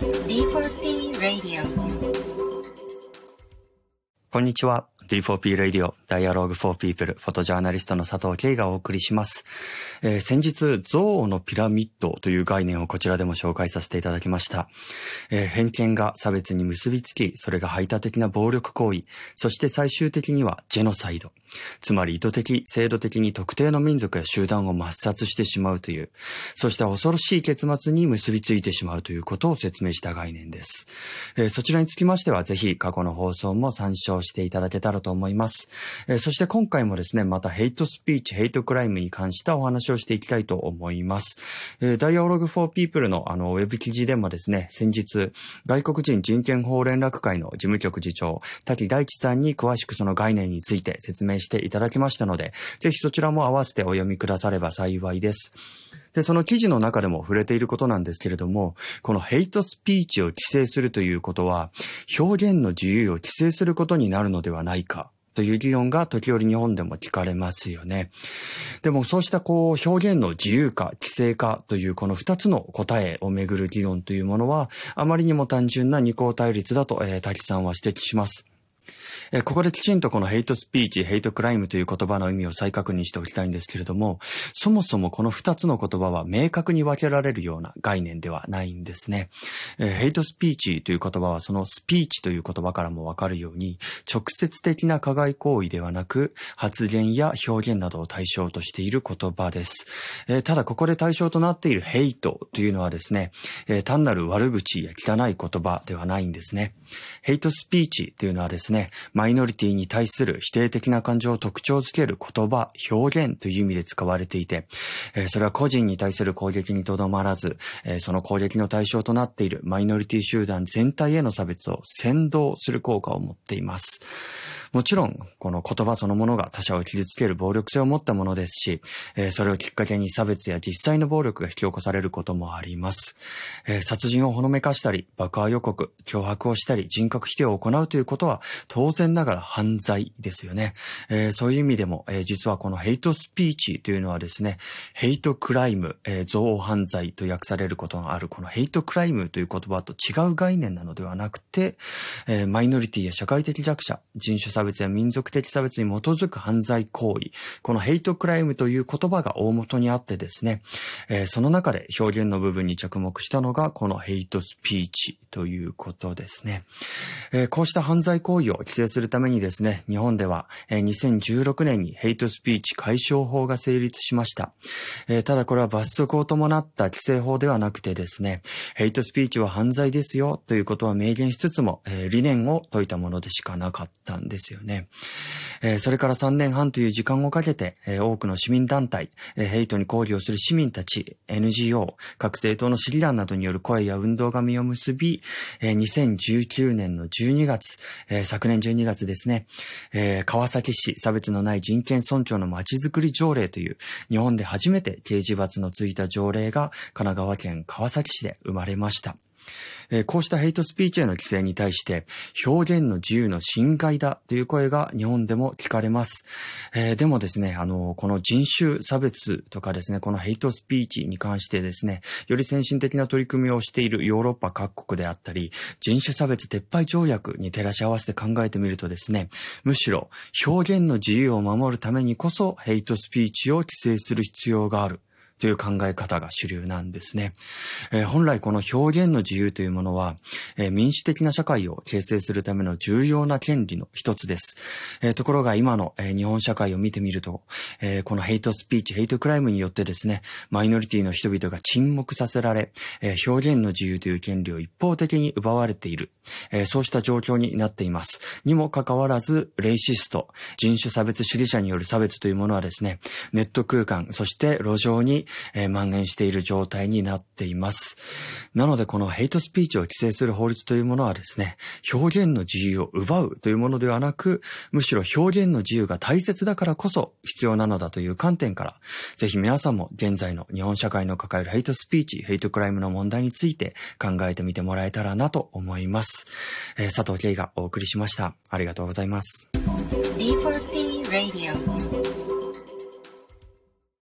D4P Radio こんにちは。D4P Radio Dialogue for People フォトジャーナリストの佐藤慶がお送りします。えー先日、憎悪のピラミッドという概念をこちらでも紹介させていただきました。えー偏見が差別に結びつき、それが排他的な暴力行為、そして最終的にはジェノサイド。つまり意図的、制度的に特定の民族や集団を抹殺してしまうという、そして恐ろしい結末に結びついてしまうということを説明した概念です。えーそちらにつきましては、ぜひ過去の放送も参照していただけたらと思います。えーそして今回もですね、またヘイトスピーチ、ヘイトクライムに関したお話をしていきたいと思います。えー、ダイアログフォーピープルのあの、ウェブ記事でもですね、先日、外国人人権法連絡会の事務局次長、滝大地さんに詳しくその概念について説明していただきましたので、ぜひそちらも合わせてお読みくだされば幸いです。で、その記事の中でも触れていることなんですけれども、このヘイトスピーチを規制するということは、表現の自由を規制することになるのではないか。という議論が時折日本でも聞かれますよね。でもそうしたこう表現の自由か規制かというこの二つの答えをめぐる議論というものはあまりにも単純な二項対立だと、えー、滝さんは指摘します。ここできちんとこのヘイトスピーチ、ヘイトクライムという言葉の意味を再確認しておきたいんですけれども、そもそもこの二つの言葉は明確に分けられるような概念ではないんですね。ヘイトスピーチという言葉はそのスピーチという言葉からもわかるように、直接的な加害行為ではなく、発言や表現などを対象としている言葉です。ただここで対象となっているヘイトというのはですね、単なる悪口や汚い言葉ではないんですね。ヘイトスピーチというのはですね、マイノリティに対する否定的な感情を特徴づける言葉、表現という意味で使われていて、えーそれは個人に対する攻撃にとどまらず、えーその攻撃の対象となっているマイノリティ集団全体への差別を先導する効果を持っています。もちろん、この言葉そのものが他者を傷つける暴力性を持ったものですし、えーそれをきっかけに差別や実際の暴力が引き起こされることもあります。えー殺人をほのめかしたり、爆破予告、脅迫をしたり、人格否定を行うということは、当然ながら犯罪ですよね。えーそういう意味でも、えー実はこのヘイトスピーチというのはですね、ヘイトクライム、えー憎悪犯罪と訳されることがある、このヘイトクライムという言葉と違う概念なのではなくて、えーマイノリティや社会的弱者、人種差差別や民族的差別に基づく犯罪行為、このヘイトクライムという言葉が大元にあってですね、えーその中で表現の部分に着目したのが、このヘイトスピーチということですね。えーこうした犯罪行為を規制するためにですね、日本では、えー2016年にヘイトスピーチ解消法が成立しました。えーただこれは罰則を伴った規制法ではなくてですね、ヘイトスピーチは犯罪ですよということは明言しつつも、えー理念を説いたものでしかなかったんですよね。えーそれから3年半という時間をかけて、えー多くの市民団体、えーヘイトに抗議をする市民たち、NGO、各政党の市議団などによる声や運動が実を結び、えー2019年の12月、えー昨年12月ですね、えー川崎市差別のない人権尊重のまちづくり条例という日本で初めて刑事罰のついた条例が神奈川県川崎市で生まれました。えこうしたヘイトスピーチへの規制に対して、表現の自由の侵害だという声が日本でも聞かれます。えーでもですね、あの、この人種差別とかですね、このヘイトスピーチに関してですね、より先進的な取り組みをしているヨーロッパ各国であったり、人種差別撤廃条約に照らし合わせて考えてみるとですね、むしろ表現の自由を守るためにこそヘイトスピーチを規制する必要がある。という考え方が主流なんですね。えー本来この表現の自由というものは、えー民主的な社会を形成するための重要な権利の一つです。えーところが今の、えー日本社会を見てみると、えーこのヘイトスピーチ、ヘイトクライムによってですね、マイノリティの人々が沈黙させられ、えー表現の自由という権利を一方的に奪われている、えーそうした状況になっています。にもかかわらず、レイシスト、人種差別主義者による差別というものはですね、ネット空間、そして路上に、えー蔓延している状態になっています。なので、このヘイトスピーチを規制する法律というものはですね、表現の自由を奪うというものではなく、むしろ表現の自由が大切だからこそ必要なのだという観点から、ぜひ皆さんも現在の日本社会の抱えるヘイトスピーチ、ヘイトクライムの問題について考えてみてもらえたらなと思います。えー佐藤慶がお送りしました。ありがとうございます。